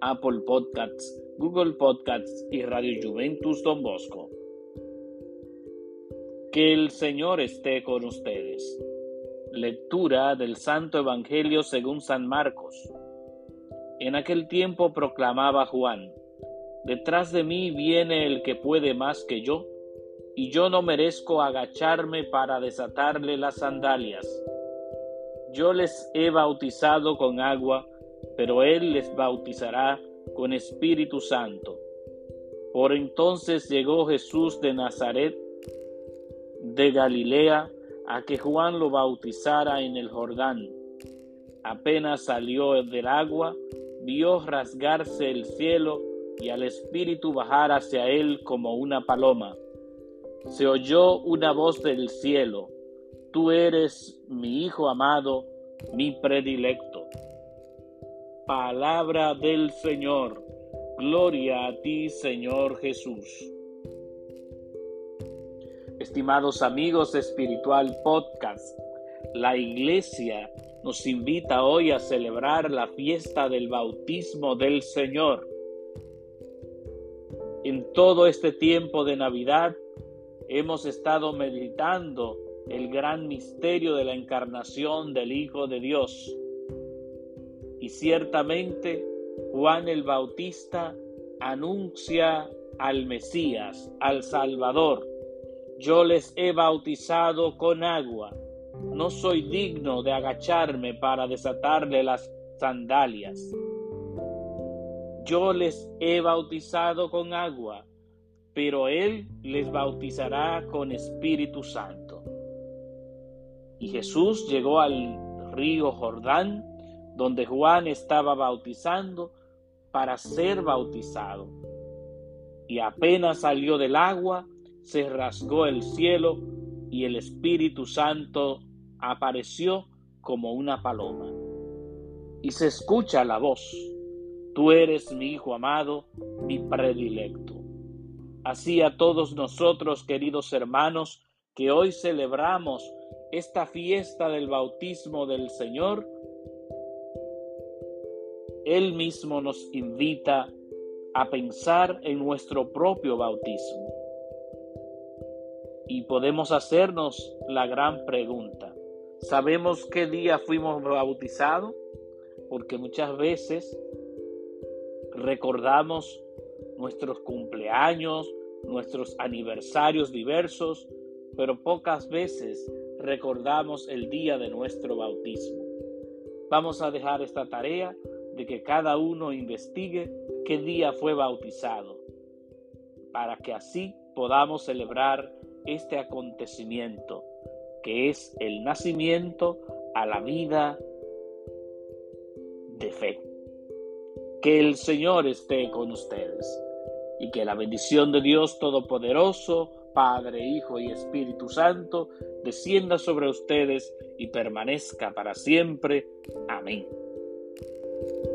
Apple Podcasts, Google Podcasts y Radio Juventus Don Bosco. Que el Señor esté con ustedes. Lectura del Santo Evangelio según San Marcos. En aquel tiempo proclamaba Juan, Detrás de mí viene el que puede más que yo, y yo no merezco agacharme para desatarle las sandalias. Yo les he bautizado con agua, pero Él les bautizará con Espíritu Santo. Por entonces llegó Jesús de Nazaret de Galilea a que Juan lo bautizara en el Jordán. Apenas salió del agua, vio rasgarse el cielo y al Espíritu bajar hacia él como una paloma. Se oyó una voz del cielo, Tú eres mi Hijo amado, mi predilecto. Palabra del Señor. Gloria a ti, Señor Jesús. Estimados amigos Espiritual Podcast, la Iglesia nos invita hoy a celebrar la fiesta del bautismo del Señor. En todo este tiempo de Navidad hemos estado meditando el gran misterio de la encarnación del Hijo de Dios. Y ciertamente Juan el Bautista anuncia al Mesías, al Salvador, yo les he bautizado con agua. No soy digno de agacharme para desatarle las sandalias. Yo les he bautizado con agua, pero Él les bautizará con Espíritu Santo. Y Jesús llegó al río Jordán, donde Juan estaba bautizando, para ser bautizado. Y apenas salió del agua, se rasgó el cielo y el Espíritu Santo apareció como una paloma. Y se escucha la voz, tú eres mi Hijo amado, mi predilecto. Así a todos nosotros, queridos hermanos, que hoy celebramos esta fiesta del bautismo del Señor, Él mismo nos invita a pensar en nuestro propio bautismo y podemos hacernos la gran pregunta. ¿Sabemos qué día fuimos bautizados? Porque muchas veces recordamos nuestros cumpleaños, nuestros aniversarios diversos, pero pocas veces recordamos el día de nuestro bautismo. Vamos a dejar esta tarea de que cada uno investigue qué día fue bautizado, para que así podamos celebrar este acontecimiento, que es el nacimiento a la vida de fe. Que el Señor esté con ustedes y que la bendición de Dios Todopoderoso, Padre, Hijo y Espíritu Santo, descienda sobre ustedes y permanezca para siempre. Amén. Thank you.